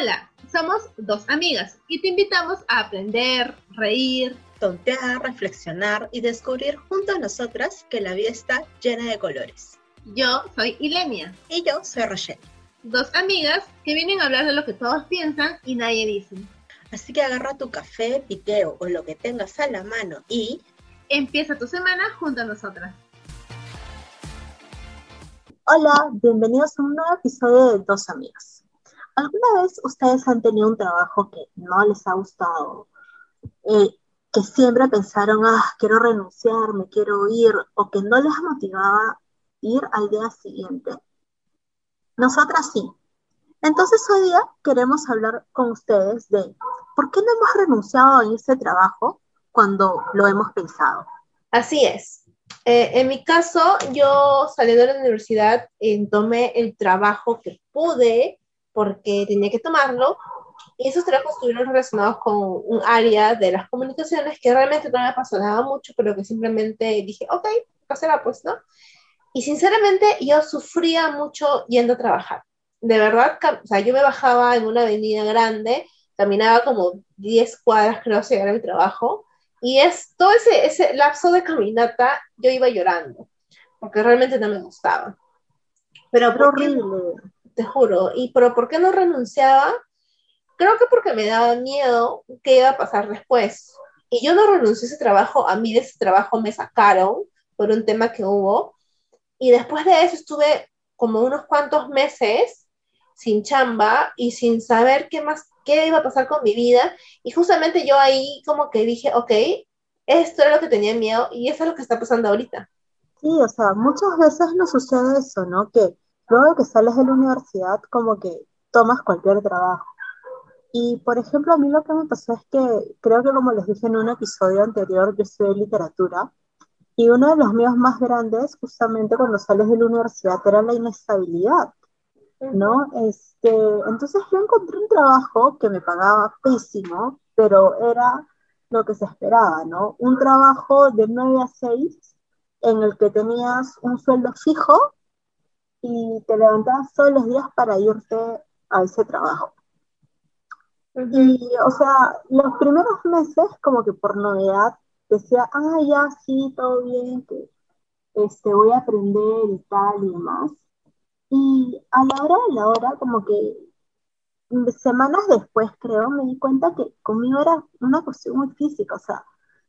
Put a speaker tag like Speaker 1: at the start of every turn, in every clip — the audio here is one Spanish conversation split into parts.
Speaker 1: Hola, somos dos amigas y te invitamos a aprender, reír,
Speaker 2: tontear, reflexionar y descubrir junto a nosotras que la vida está llena de colores.
Speaker 1: Yo soy Ilenia.
Speaker 2: Y yo soy Rochelle.
Speaker 1: Dos amigas que vienen a hablar de lo que todos piensan y nadie dice.
Speaker 2: Así que agarra tu café, piqueo o lo que tengas a la mano y...
Speaker 1: Empieza tu semana junto a nosotras.
Speaker 3: Hola, bienvenidos a un nuevo episodio de Dos Amigas. ¿Alguna vez ustedes han tenido un trabajo que no les ha gustado? Eh, que siempre pensaron, ah, quiero renunciar, me quiero ir, o que no les motivaba ir al día siguiente. Nosotras sí. Entonces hoy día queremos hablar con ustedes de por qué no hemos renunciado a ese trabajo cuando lo hemos pensado.
Speaker 4: Así es. Eh, en mi caso, yo saliendo de la universidad eh, tomé el trabajo que pude porque tenía que tomarlo y esos trabajos estuvieron relacionados con un área de las comunicaciones que realmente no me apasionaba mucho, pero que simplemente dije, ok, pasará pues, ¿no? Y sinceramente yo sufría mucho yendo a trabajar. De verdad, o sea, yo me bajaba en una avenida grande, caminaba como 10 cuadras, creo, hacia llegar a mi trabajo, y es todo ese, ese lapso de caminata, yo iba llorando, porque realmente no me gustaba. Pero, horrible. Te juro, y pero ¿por qué no renunciaba? Creo que porque me daba miedo qué iba a pasar después. Y yo no renuncié a ese trabajo, a mí de ese trabajo me sacaron por un tema que hubo. Y después de eso estuve como unos cuantos meses sin chamba y sin saber qué más qué iba a pasar con mi vida. Y justamente yo ahí como que dije, ok, esto era lo que tenía miedo y eso es lo que está pasando ahorita.
Speaker 3: Sí, o sea, muchas veces nos sucede eso, ¿no? Que luego que sales de la universidad como que tomas cualquier trabajo. Y por ejemplo, a mí lo que me pasó es que creo que como les dije en un episodio anterior, yo estudié literatura y uno de los míos más grandes, justamente cuando sales de la universidad, era la inestabilidad. ¿no? Este, entonces yo encontré un trabajo que me pagaba pésimo, pero era lo que se esperaba, ¿no? Un trabajo de 9 a 6 en el que tenías un sueldo fijo y te levantabas todos los días para irte a ese trabajo. Y, o sea, los primeros meses, como que por novedad, decía, ah, ya, sí, todo bien, que este, voy a aprender y tal y demás. Y a la hora de la hora, como que semanas después, creo, me di cuenta que conmigo era una cuestión muy física, o sea,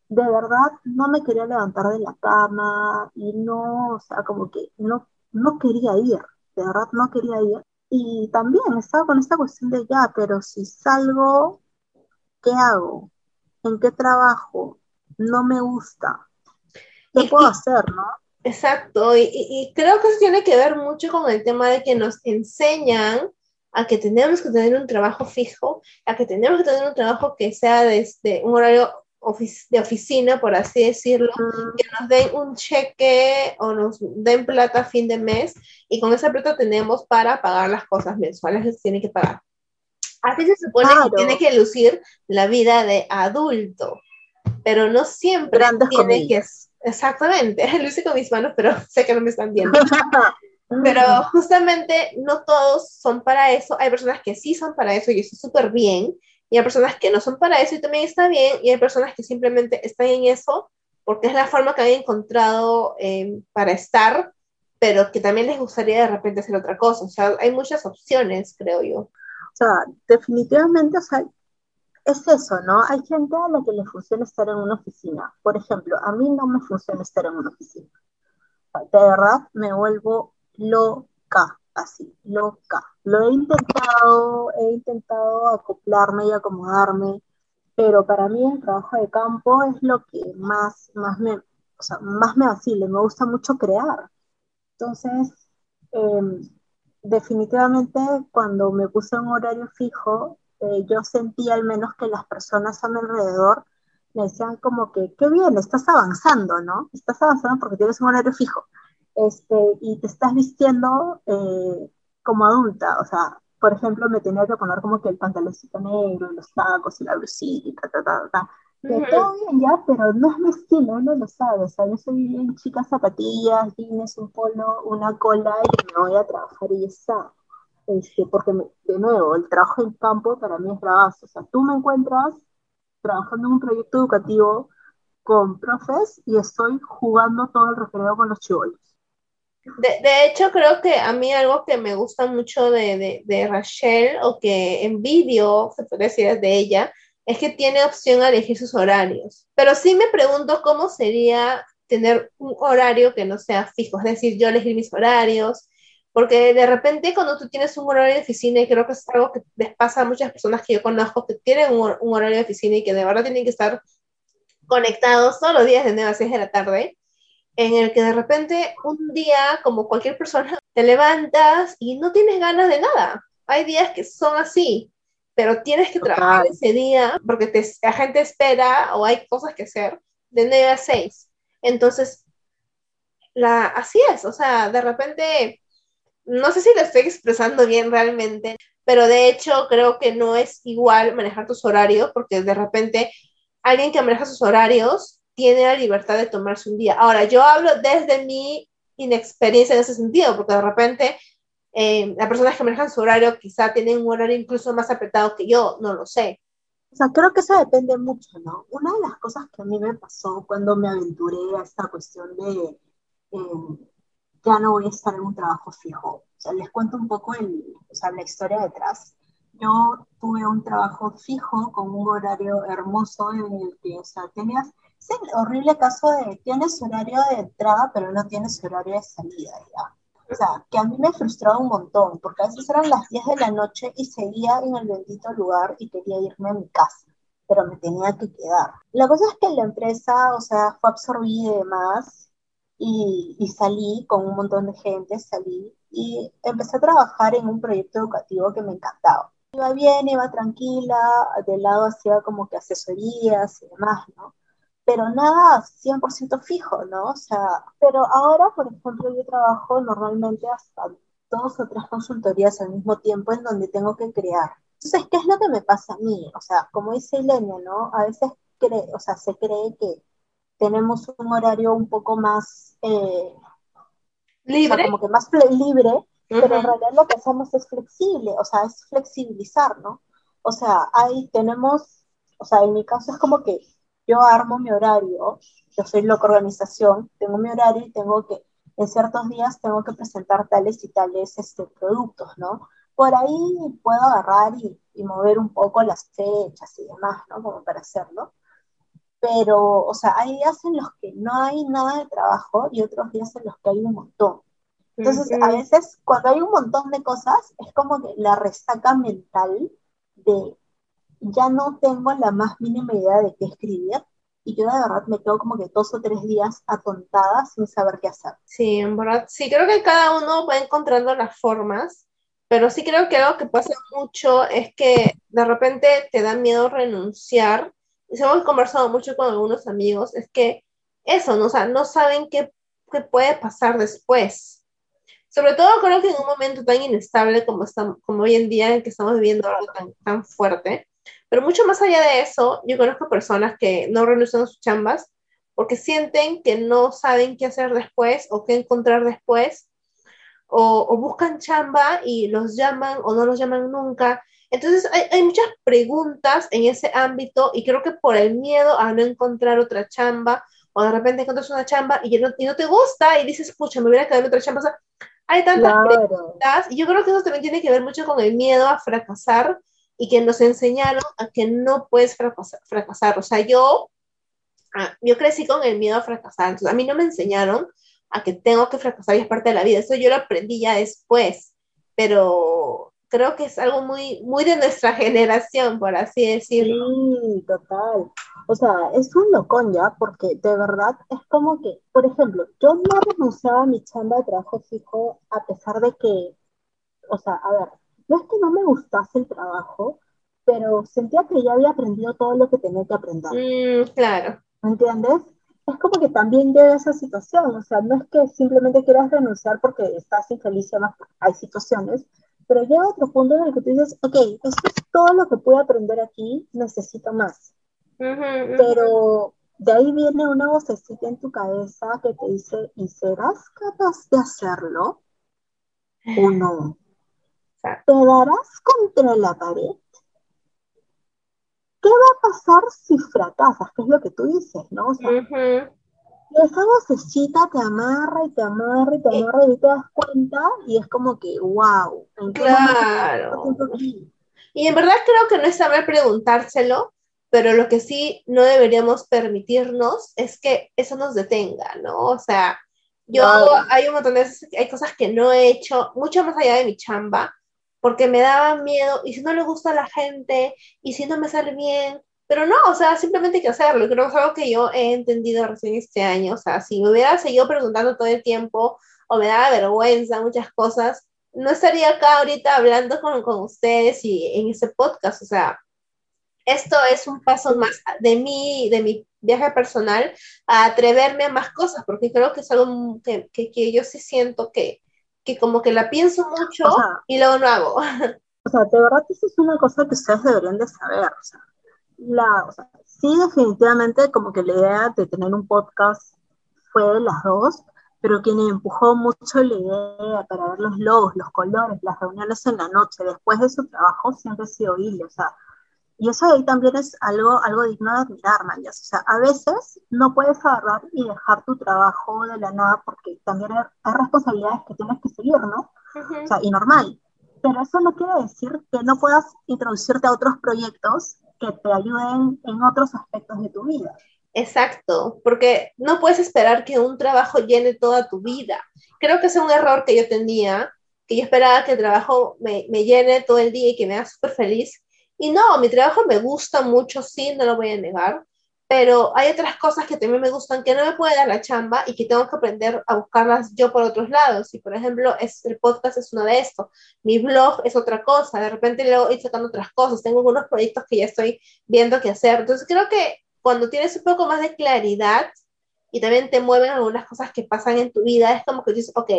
Speaker 3: de verdad no me quería levantar de la cama y no, o sea, como que no, no quería ir, de verdad no quería ir. Y también estaba con esta cuestión de ya, pero si salgo, ¿qué hago? ¿En qué trabajo? No me gusta. ¿Qué puedo hacer, no?
Speaker 4: Exacto, y, creo que eso tiene que ver mucho con el tema de que nos enseñan a que tenemos que tener un trabajo fijo, a que tenemos que tener un trabajo que sea desde un horario de oficina, por así decirlo, que nos den un cheque o nos den plata a fin de mes y con esa plata tenemos para pagar las cosas mensuales que se tiene que pagar. Así se supone que tiene que lucir la vida de adulto, pero no siempre tiene que Exactamente, lo hice con mis manos, pero sé que no me están viendo. pero justamente no todos son para eso. Hay personas que sí son para eso y eso es súper bien. Y hay personas que no son para eso y también está bien. Y hay personas que simplemente están en eso porque es la forma que han encontrado eh, para estar, pero que también les gustaría de repente hacer otra cosa. O sea, hay muchas opciones, creo yo.
Speaker 3: O sea, definitivamente, o sea, es eso, ¿no? Hay gente a la que le funciona estar en una oficina. Por ejemplo, a mí no me funciona estar en una oficina. De verdad, me vuelvo loca, así, loca. Lo he intentado, he intentado acoplarme y acomodarme, pero para mí el trabajo de campo es lo que más, más me, o sea, más me vacile, me gusta mucho crear. Entonces, em, definitivamente cuando me puse un horario fijo, eh, yo sentía al menos que las personas a mi alrededor me decían como que, qué bien, estás avanzando, ¿no? Estás avanzando porque tienes un horario fijo. Este, y te estás vistiendo eh, como adulta, o sea, por ejemplo, me tenía que poner como que el pantaloncito negro, los tacos y la blusita ta, ta, ta, ta. Que todo bien ya, pero no es mi estilo, no lo sabes. O sea, yo soy bien chica zapatillas, jeans, un polo, una cola y me voy a trabajar y ya está. Este, porque, de nuevo, el trabajo en campo para mí es bravazo. O sea, tú me encuentras trabajando en un proyecto educativo con profes y estoy jugando todo el recreo con los chivolos.
Speaker 4: De, de, hecho, creo que a mí algo que me gusta mucho de, de, de Rachel o que envidio, se puede decir, de ella, es que tiene opción a elegir sus horarios. Pero sí me pregunto cómo sería tener un horario que no sea fijo, es decir, yo elegir mis horarios, porque de repente cuando tú tienes un horario de oficina, y creo que es algo que les pasa a muchas personas que yo conozco que tienen un, un horario de oficina y que de verdad tienen que estar conectados todos los días de 9 a 6 de la tarde, en el que de repente un día, como cualquier persona, te levantas y no tienes ganas de nada. Hay días que son así, pero tienes que trabajar ese día porque te, la gente espera o hay cosas que hacer de 9 a 6. Entonces, la, así es, o sea, de repente, no sé si lo estoy expresando bien realmente, pero de hecho creo que no es igual manejar tus horarios porque de repente alguien que maneja sus horarios tiene la libertad de tomarse un día. Ahora, yo hablo desde mi inexperiencia en ese sentido, porque de repente eh, las personas que manejan su horario quizá tienen un horario incluso más apretado que yo, no lo sé.
Speaker 3: O sea, creo que eso depende mucho, ¿no? Una de las cosas que a mí me pasó cuando me aventuré a esta cuestión de eh, ya no voy a estar en un trabajo fijo. O sea, les cuento un poco el, o sea, la historia detrás yo tuve un trabajo fijo con un horario hermoso en el que, o sea, tenías, es el horrible caso de tienes horario de entrada, pero no tienes horario de salida, ¿ya? O sea, que a mí me frustraba un montón, porque a veces eran las 10 de la noche y seguía en el bendito lugar y quería irme a mi casa, pero me tenía que quedar. La cosa es que la empresa, o sea, fue absorbida y demás, y, y salí con un montón de gente, salí y empecé a trabajar en un proyecto educativo que me encantaba iba bien, iba tranquila, de lado hacía como que asesorías y demás, ¿no? Pero nada 100% fijo, ¿no? O sea, pero ahora, por ejemplo, yo trabajo normalmente hasta dos o tres consultorías al mismo tiempo en donde tengo que crear. Entonces, ¿qué es lo que me pasa a mí? O sea, como dice Elena, ¿no? A veces cree, o sea, se cree que tenemos un horario un poco más eh, libre, como que más libre, pero en realidad lo que hacemos es flexible, o sea, es flexibilizar, ¿no? O sea, ahí tenemos, o sea, en mi caso es como que yo armo mi horario, yo soy loca organización, tengo mi horario y tengo que, en ciertos días tengo que presentar tales y tales este, productos, ¿no? Por ahí puedo agarrar y, y mover un poco las fechas y demás, ¿no? Como para hacerlo. Pero, o sea, hay días en los que no hay nada de trabajo y otros días en los que hay un montón. Entonces, a veces cuando hay un montón de cosas, es como que la resaca mental de ya no tengo la más mínima idea de qué escribir y yo de verdad me quedo como que dos o tres días atontada sin saber qué hacer.
Speaker 4: Sí, en verdad, sí, creo que cada uno va encontrando las formas, pero sí creo que algo que pasa mucho es que de repente te da miedo renunciar. Y hemos conversado mucho con algunos amigos, es que eso, ¿no? O sea, no saben qué, qué puede pasar después sobre todo creo que en un momento tan inestable como, estamos, como hoy en día en que estamos viviendo algo tan, tan fuerte, pero mucho más allá de eso, yo conozco personas que no renuncian a sus chambas porque sienten que no saben qué hacer después o qué encontrar después, o, o buscan chamba y los llaman o no los llaman nunca. Entonces hay, hay, muchas preguntas en ese ámbito y creo que por el miedo a no encontrar otra chamba o de repente encuentras una chamba y no, y no te gusta y dices, pucha, me hubiera quedado en otra chamba. O sea, hay tantas preguntas, y yo creo que eso también tiene que ver mucho con el miedo a fracasar y que nos enseñaron a que no puedes fracasar. O sea, yo, ah, yo crecí con el miedo a fracasar, entonces a mí no me enseñaron a que tengo que fracasar y es parte de la vida, eso yo lo aprendí ya después, pero creo que es algo muy, muy de nuestra generación, por así decirlo.
Speaker 3: Sí, total. O sea, es un locón ya, porque de verdad es como que, por ejemplo, yo no renunciaba a mi chamba de trabajo fijo a pesar de que, o sea, a ver, no es que no me gustase el trabajo, pero sentía que ya había aprendido todo lo que tenía que aprender.
Speaker 4: Mm, claro.
Speaker 3: ¿Me entiendes? Es como que también llega esa situación, o sea, no es que simplemente quieras renunciar porque estás infeliz y además hay situaciones, pero llega otro punto en el que tú dices, ok, esto es todo lo que puedo aprender aquí, necesito más. Pero de ahí viene una vocecita en tu cabeza que te dice, ¿y serás capaz de hacerlo o no? Te darás contra la pared. ¿Qué va a pasar si fracasas? ¿Qué es lo que tú dices, ¿no? O sea, esa vocecita te amarra y te amarra y te amarra y te das cuenta y es como que, wow.
Speaker 4: claro. Y en verdad creo que no está mal preguntárselo, pero lo que sí no deberíamos permitirnos es que eso nos detenga, ¿no? O sea, yo hay un montón de hay cosas que no he hecho, mucho más allá de mi chamba, porque me daba miedo, y si no le gusta a la gente, y si no me sale bien, pero no, o sea, simplemente hay que hacerlo. Creo que es algo que yo he entendido recién este año. O sea, si me hubiera seguido preguntando todo el tiempo o me daba vergüenza muchas cosas, no estaría acá ahorita hablando con, con ustedes y en ese podcast. O sea, esto es un paso más de mí, de mi viaje personal, a atreverme a más cosas, porque creo que es algo que, que, yo sí siento que, que, como que la pienso mucho y luego no hago.
Speaker 3: O sea, de verdad que eso es una cosa que ustedes deberían de saber. O sea, la, o sea, sí, definitivamente como que la idea de tener un podcast fue de las dos, pero quien empujó mucho la idea para ver los logos, los colores, las reuniones en la noche, después de su trabajo, siempre ha sido Ili, o sea, y eso ahí también es algo, algo digno de admirar, Mayas. O sea, a veces no puedes agarrar y dejar tu trabajo de la nada porque también hay, responsabilidades que tienes que seguir, ¿no? O sea, y normal. Pero eso no quiere decir que no puedas introducirte a otros proyectos que te ayuden en otros aspectos de tu vida.
Speaker 4: Exacto, porque no puedes esperar que un trabajo llene toda tu vida. Creo que es un error que yo tenía, que yo esperaba que el trabajo me, me llene todo el día y que me haga súper feliz. Y no, mi trabajo me gusta mucho, sí, no lo voy a negar, pero hay otras cosas que también me gustan que no me puede dar la chamba y que tengo que aprender a buscarlas yo por otros lados. Y por ejemplo, es, el podcast es uno de estos, mi blog es otra cosa, de repente luego voy sacando otras cosas, tengo algunos proyectos que ya estoy viendo qué hacer. Entonces creo que cuando tienes un poco más de claridad y también te mueven algunas cosas que pasan en tu vida, es como que dices, ok,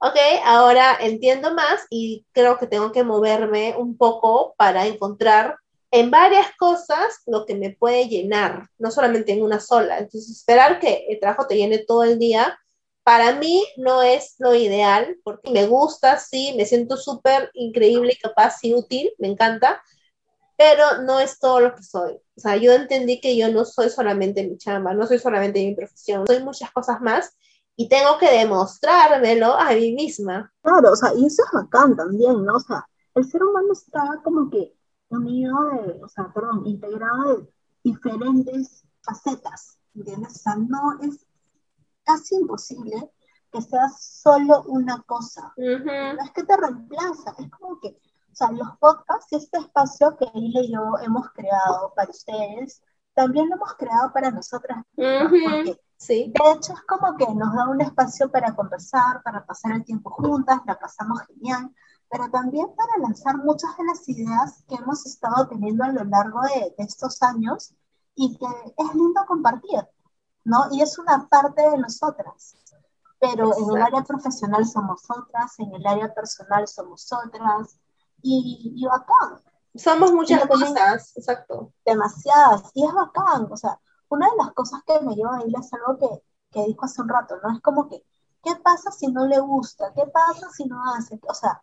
Speaker 4: ok, ahora entiendo más y creo que tengo que moverme un poco para encontrar en varias cosas lo que me puede llenar, no solamente en una sola. Entonces, esperar que el trabajo te llene todo el día, para mí no es lo ideal, porque me gusta, sí, me siento súper increíble y capaz y útil, me encanta, pero no es todo lo que soy. O sea, yo entendí que yo no soy solamente mi chamba, no soy solamente mi profesión, soy muchas cosas más y tengo que demostrármelo a mí misma.
Speaker 3: Claro, o sea, y eso es bacán también, ¿no? O sea, el ser humano está como que unido de, o sea, perdón, integrado de diferentes facetas, ¿entiendes? O sea, no es casi imposible que seas solo una cosa. No es que te reemplaza, es como que, o sea, los podcasts y este espacio que él y yo hemos creado para ustedes, también lo hemos creado para nosotras. Porque, sí. de hecho, es como que nos da un espacio para conversar, para pasar el tiempo juntas, la pasamos genial pero también para lanzar muchas de las ideas que hemos estado teniendo a lo largo de, estos años y que es lindo compartir, ¿no? Y es una parte de nosotras. Pero en el área profesional somos otras, en el área personal somos otras, y, y bacán.
Speaker 4: Somos muchas cosas, exacto.
Speaker 3: Demasiadas, y es bacán. O sea, una de las cosas que me lleva a ir es algo que, que dijo hace un rato, ¿no? Es como que, ¿qué pasa si no le gusta? ¿Qué pasa si no hace? O sea,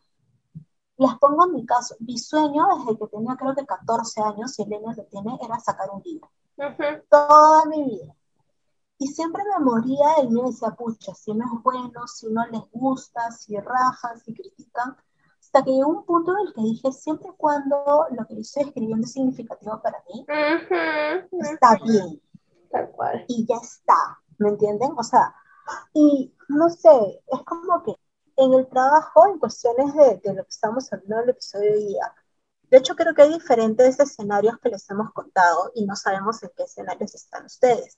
Speaker 3: les pongo en mi caso, mi sueño desde que tenía creo que 14 años, y Elena lo tiene, era sacar un libro. Toda mi vida. Y siempre me moría el miedo, decía, pucha, si no es bueno, si no les gusta, si rajan, si critican. Hasta que llegó un punto en el que dije, siempre cuando lo que estoy escribiendo es significativo para mí, está bien.
Speaker 4: Tal cual.
Speaker 3: Y ya está, ¿me entienden? O sea, y no sé, es como que en el trabajo, en cuestiones de, de, lo que estamos hablando en el episodio de hoy día, de hecho creo que hay diferentes escenarios que les hemos contado y no sabemos en qué escenarios están ustedes.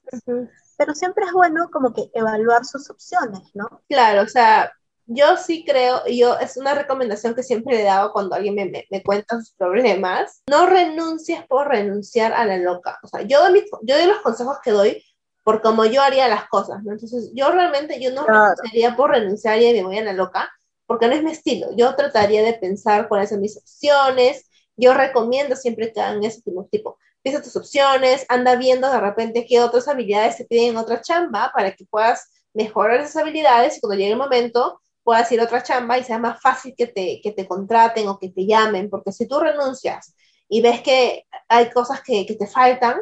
Speaker 3: Pero siempre es bueno como que evaluar sus opciones, ¿no?
Speaker 4: Claro, o sea, yo sí creo, yo es una recomendación que siempre le he dado cuando alguien me, me, me, cuenta sus problemas, no renuncies por renunciar a la loca. O sea, yo doy, yo doy los consejos que doy por como yo haría las cosas, ¿no? Entonces, yo realmente, yo no renunciaría por renunciar y me voy a la loca, porque no es mi estilo. Yo trataría de pensar cuáles son mis opciones. Yo recomiendo siempre que hagan ese tipo, tipo, piensa tus opciones, anda viendo de repente qué otras habilidades te piden en otra chamba para que puedas mejorar esas habilidades y cuando llegue el momento puedas ir a otra chamba y sea más fácil que te, que te contraten o que te llamen, porque si tú renuncias y ves que hay cosas que, que te faltan,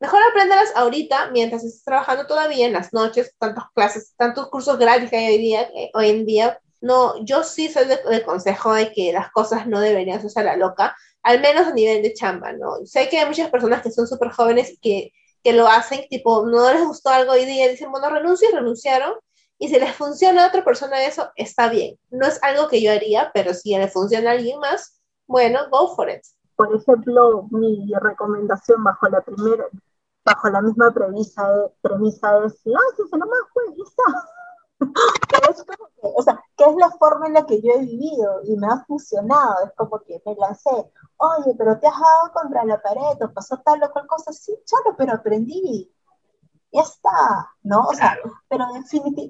Speaker 4: mejor aprenderlas ahorita mientras estés trabajando todavía en las noches, tantas clases, tantos cursos gratis que hay hoy, día, hoy en día. No, yo sí soy de, consejo de que las cosas no deberían ser a la loca, al menos a nivel de chamba, ¿no? Sé que hay muchas personas que son súper jóvenes y que, que lo hacen, tipo, no les gustó algo hoy día, dicen, bueno, renuncio y renunciaron, y si les funciona a otra persona eso, está bien. No es algo que yo haría, pero si le funciona a alguien más, bueno, go for it.
Speaker 3: Por ejemplo, mi recomendación bajo la primera, bajo la misma premisa, de, premisa es, no nomás, pues, ya es como que, o sea, ¿qué es la forma en la que yo he vivido y me ha funcionado? Es como que me lancé, oye, pero te has dado contra la pared o pasó tal o cual cosa, sí, chalo, pero aprendí ya está, ¿no? O sea, pero,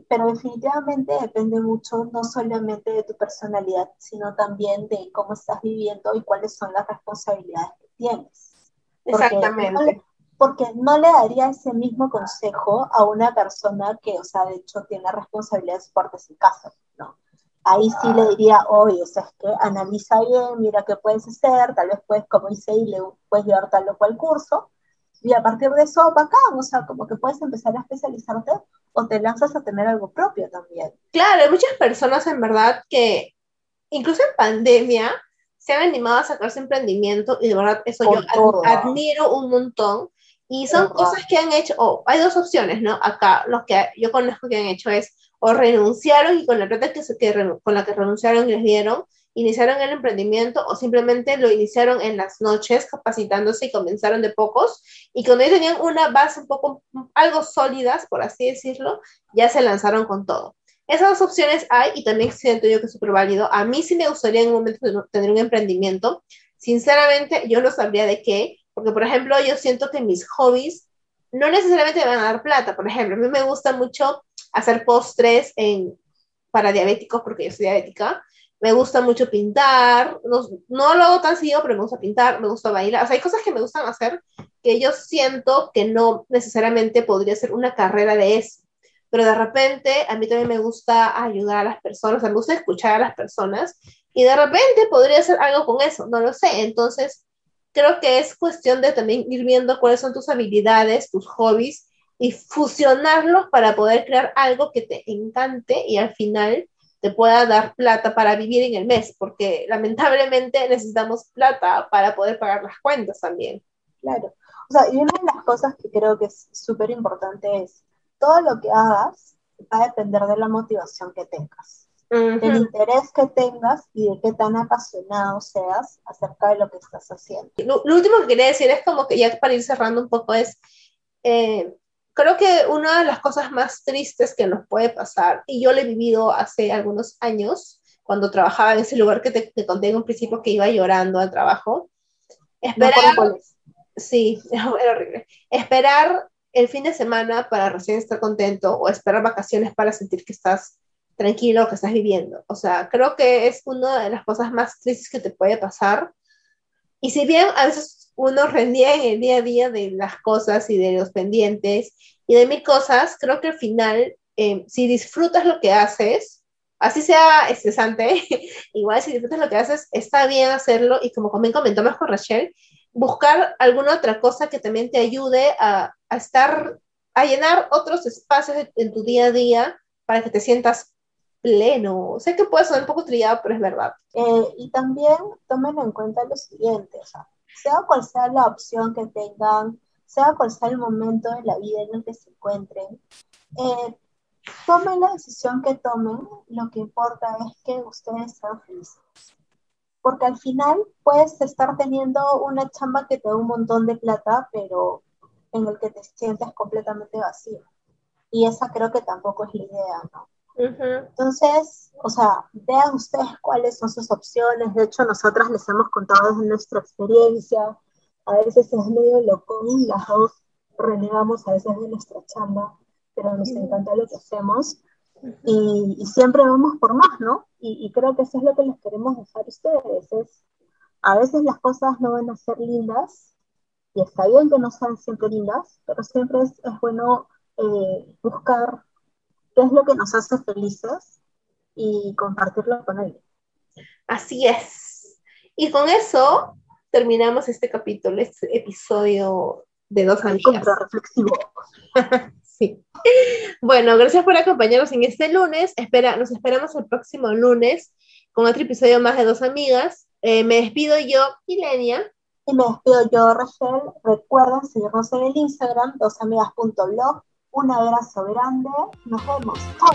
Speaker 3: pero definitivamente depende mucho no solamente de tu personalidad, sino también de cómo estás viviendo y cuáles son las responsabilidades que tienes.
Speaker 4: Exactamente.
Speaker 3: porque no le daría ese mismo consejo a una persona que, o sea, de hecho tiene responsabilidades fuertes en casa, ¿no? Ahí sí le diría, oye, o sea, es que analiza bien, mira qué puedes hacer, tal vez puedes, como hice, y le puedes llevar tal o cual curso, y a partir de eso, bacán, o sea, como que puedes empezar a especializarte o te lanzas a tener algo propio también.
Speaker 4: Claro, hay muchas personas en verdad que, incluso en pandemia, se han animado a sacarse emprendimiento y de verdad eso yo admiro un montón. Y son cosas que han hecho, o hay dos opciones, ¿no? Acá, los que yo conozco que han hecho es, o renunciaron y con la plata que, que, con la que renunciaron y les dieron, iniciaron el emprendimiento o simplemente lo iniciaron en las noches capacitándose y comenzaron de pocos y cuando ya tenían una base un poco, algo sólidas, por así decirlo, ya se lanzaron con todo. Esas dos opciones hay y también siento yo que es súper válido. A mí sí me gustaría en un momento tener un emprendimiento. Sinceramente, yo no sabría de qué, porque por ejemplo, yo siento que mis hobbies no necesariamente me van a dar plata. Por ejemplo, a mí me gusta mucho hacer postres en, para diabéticos, porque yo soy diabética, me gusta mucho pintar, no, no, lo hago tan seguido, pero me gusta pintar, me gusta bailar, o sea, hay cosas que me gustan hacer que yo siento que no necesariamente podría ser una carrera de eso, pero de repente a mí también me gusta ayudar a las personas, me gusta escuchar a las personas y de repente podría hacer algo con eso, no lo sé, entonces creo que es cuestión de también ir viendo cuáles son tus habilidades, tus hobbies y fusionarlos para poder crear algo que te encante y al final te pueda dar plata para vivir en el mes, porque lamentablemente necesitamos plata para poder pagar las cuentas también.
Speaker 3: Claro. O sea, y una de las cosas que creo que es súper importante es, todo lo que hagas va a depender de la motivación que tengas, del interés que tengas y de qué tan apasionado seas acerca de lo que estás haciendo.
Speaker 4: Lo, último que quería decir es como que ya para ir cerrando un poco es, eh, creo que una de las cosas más tristes que nos puede pasar, y yo lo he vivido hace algunos años, cuando trabajaba en ese lugar que te, conté en un principio que iba llorando al trabajo, esperar, sí, era horrible, esperar el fin de semana para recién estar contento o esperar vacaciones para sentir que estás tranquilo, que estás viviendo. O sea, creo que es una de las cosas más tristes que te puede pasar. Y si bien a veces uno rendía en el día a día de las cosas y de los pendientes y de mil cosas, creo que al final, eh, si disfrutas lo que haces, así sea estresante, igual si disfrutas lo que haces, está bien hacerlo y como también comentamos con Rachel, buscar alguna otra cosa que también te ayude a, a estar, a llenar otros espacios en tu día a día para que te sientas pleno. Sé que puede sonar un poco trillado, pero es verdad.
Speaker 3: Eh, y también tomen en cuenta lo siguiente, o sea, sea cual sea la opción que tengan, sea cual sea el momento de la vida en el que se encuentren, eh, tomen la decisión que tomen, lo que importa es que ustedes sean felices. Porque al final puedes estar teniendo una chamba que te da un montón de plata, pero en el que te sientes completamente vacío. Y esa creo que tampoco es la idea, ¿no? Entonces, o sea, vean ustedes cuáles son sus opciones. De hecho, nosotras les hemos contado desde nuestra experiencia. A veces es medio loco, las dos renegamos a veces de nuestra chamba, pero nos encanta lo que hacemos. Y, siempre vamos por más, ¿no? Y, creo que eso es lo que les queremos dejar a ustedes. Es, a veces las cosas no van a ser lindas, y está bien que no sean siempre lindas, pero siempre es, es bueno eh, buscar qué es lo que nos hace felices y compartirlo con él.
Speaker 4: Así es. Y con eso terminamos este capítulo, este episodio de dos amigas.
Speaker 3: reflexivo.
Speaker 4: sí. Bueno, gracias por acompañarnos en este lunes. Espera, nos esperamos el próximo lunes con otro episodio más de dos amigas. Eh, me despido yo, Ilenia.
Speaker 3: Y me despido yo, Rachel. Recuerden seguirnos en el Instagram, dosamigas.blog. Un abrazo grande. Nos vemos. Chao.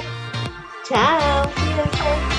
Speaker 4: Chao.